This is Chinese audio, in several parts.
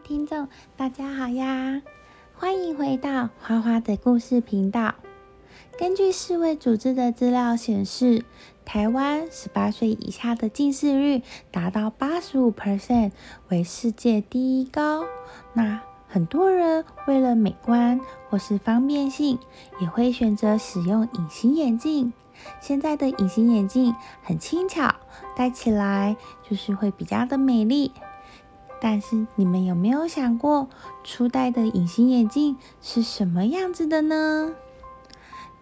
听众，大家好呀！欢迎回到花花的故事频道。根据世卫组织的资料显示，台湾十八岁以下的近视率达到八十五 percent，为世界第一高。那很多人为了美观或是方便性，也会选择使用隐形眼镜。现在的隐形眼镜很轻巧，戴起来就是会比较的美丽。但是你们有没有想过，初代的隐形眼镜是什么样子的呢？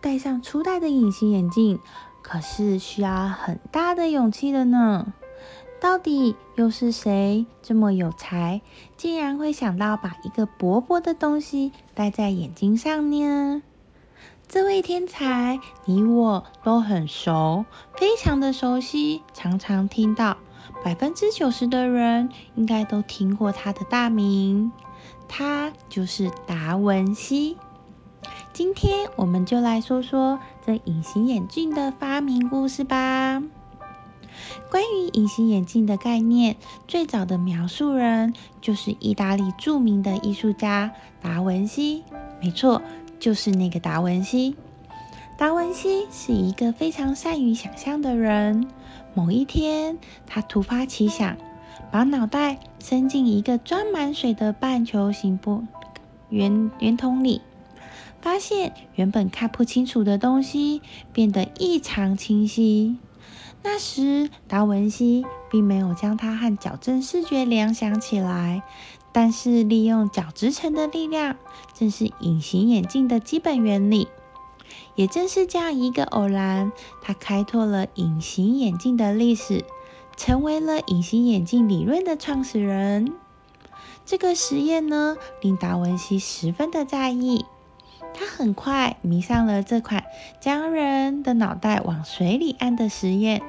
戴上初代的隐形眼镜，可是需要很大的勇气的呢。到底又是谁这么有才，竟然会想到把一个薄薄的东西戴在眼睛上呢？这位天才，你我都很熟，非常的熟悉，常常听到。百分之九十的人应该都听过他的大名，他就是达文西。今天我们就来说说这隐形眼镜的发明故事吧。关于隐形眼镜的概念，最早的描述人就是意大利著名的艺术家达文西。没错，就是那个达文西。达文西是一个非常善于想象的人。某一天，他突发奇想，把脑袋伸进一个装满水的半球形玻圆圆筒里，发现原本看不清楚的东西变得异常清晰。那时，达文西并没有将它和矫正视觉联想起来，但是利用角质层的力量，正是隐形眼镜的基本原理。也正是这样一个偶然，他开拓了隐形眼镜的历史，成为了隐形眼镜理论的创始人。这个实验呢，令达文西十分的在意。他很快迷上了这款将人的脑袋往水里按的实验，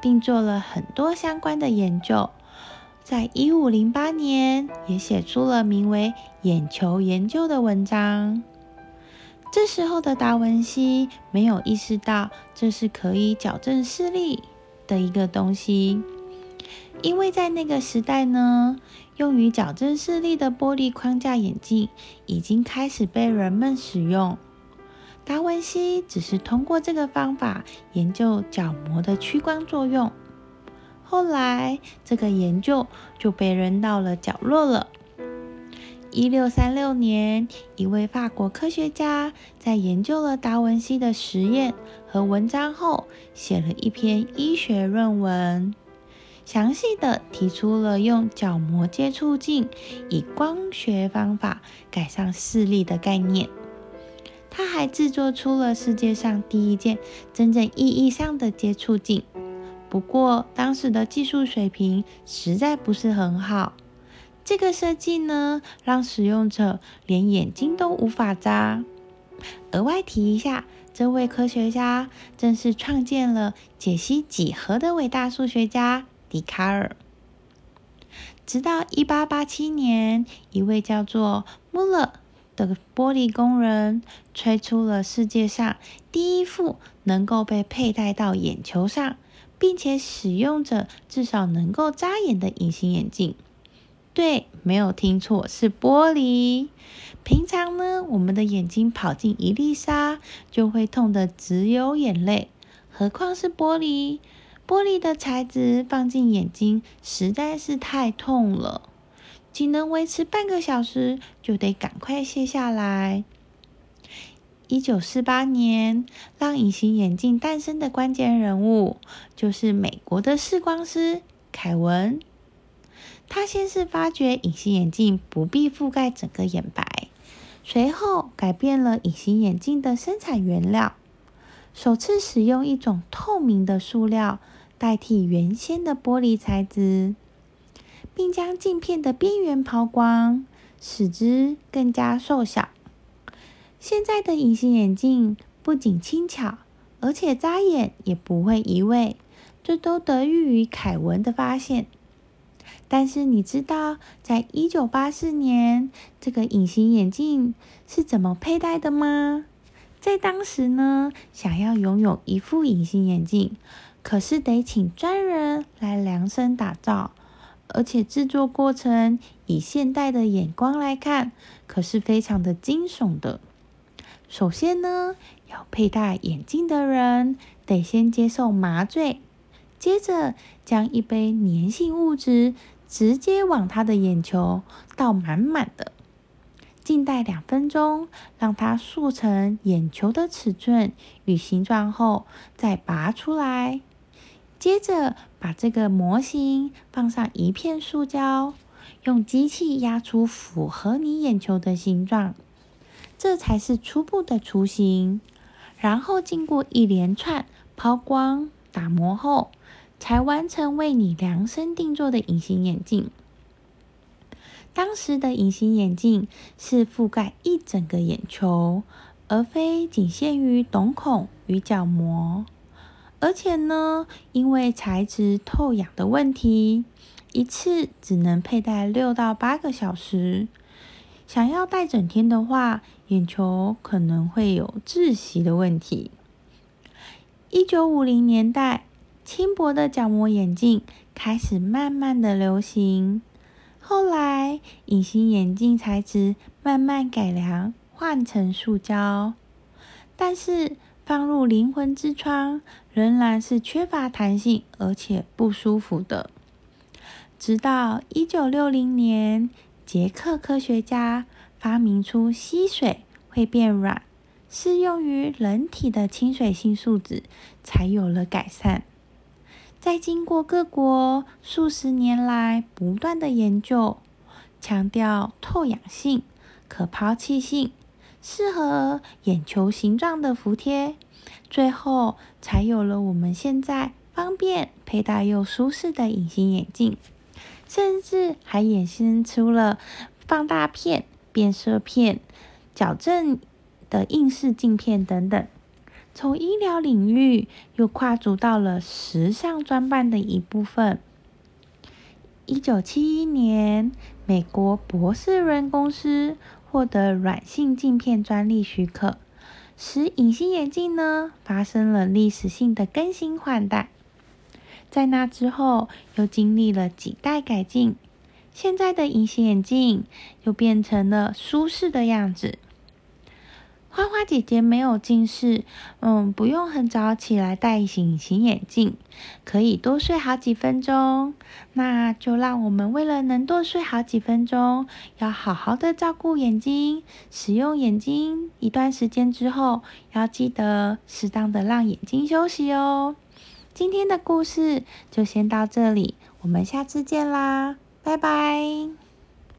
并做了很多相关的研究。在一五零八年，也写出了名为《眼球研究》的文章。这时候的达文西没有意识到这是可以矫正视力的一个东西，因为在那个时代呢，用于矫正视力的玻璃框架眼镜已经开始被人们使用。达文西只是通过这个方法研究角膜的屈光作用，后来这个研究就被扔到了角落了。一六三六年，一位法国科学家在研究了达文西的实验和文章后，写了一篇医学论文，详细的提出了用角膜接触镜以光学方法改善视力的概念。他还制作出了世界上第一件真正意义上的接触镜，不过当时的技术水平实在不是很好。这个设计呢，让使用者连眼睛都无法眨。额外提一下，这位科学家正是创建了解析几何的伟大数学家笛卡尔。直到一八八七年，一位叫做穆勒的玻璃工人吹出了世界上第一副能够被佩戴到眼球上，并且使用者至少能够眨眼的隐形眼镜。对，没有听错，是玻璃。平常呢，我们的眼睛跑进一粒沙，就会痛得直流眼泪，何况是玻璃？玻璃的材质放进眼睛实在是太痛了，仅能维持半个小时，就得赶快卸下来。一九四八年，让隐形眼镜诞生的关键人物，就是美国的视光师凯文。他先是发觉隐形眼镜不必覆盖整个眼白，随后改变了隐形眼镜的生产原料，首次使用一种透明的塑料代替原先的玻璃材质，并将镜片的边缘抛光，使之更加瘦小。现在的隐形眼镜不仅轻巧，而且眨眼也不会移位，这都得益于凯文的发现。但是你知道，在一九八四年，这个隐形眼镜是怎么佩戴的吗？在当时呢，想要拥有一副隐形眼镜，可是得请专人来量身打造，而且制作过程以现代的眼光来看，可是非常的惊悚的。首先呢，要佩戴眼镜的人得先接受麻醉，接着将一杯粘性物质直接往他的眼球倒满满的。静待两分钟，让它塑成眼球的尺寸与形状后，再拔出来。接着把这个模型放上一片塑胶，用机器压出符合你眼球的形状，这才是初步的雏形。然后经过一连串抛光、打磨后，才完成为你量身定做的隐形眼镜。当时的隐形眼镜是覆盖一整个眼球，而非仅限于瞳孔与角膜。而且呢，因为材质透氧的问题，一次只能佩戴六到八个小时。想要戴整天的话，眼球可能会有窒息的问题。一九五零年代，轻薄的角膜眼镜开始慢慢的流行。后来，隐形眼镜材质慢慢改良，换成塑胶，但是放入灵魂之窗仍然是缺乏弹性，而且不舒服的。直到一九六零年，捷克科学家发明出吸水会变软、适用于人体的亲水性树脂，才有了改善。在经过各国数十年来不断的研究，强调透氧性、可抛弃性、适合眼球形状的服贴，最后才有了我们现在方便佩戴又舒适的隐形眼镜，甚至还衍生出了放大片、变色片、矫正的硬式镜片等等。从医疗领域又跨足到了时尚装扮的一部分。一九七一年，美国博士伦公司获得软性镜片专利许可，使隐形眼镜呢发生了历史性的更新换代。在那之后，又经历了几代改进，现在的隐形眼镜又变成了舒适的样子。花花姐姐没有近视，嗯，不用很早起来戴隐形眼镜，可以多睡好几分钟。那就让我们为了能多睡好几分钟，要好好的照顾眼睛。使用眼睛一段时间之后，要记得适当的让眼睛休息哦。今天的故事就先到这里，我们下次见啦，拜拜。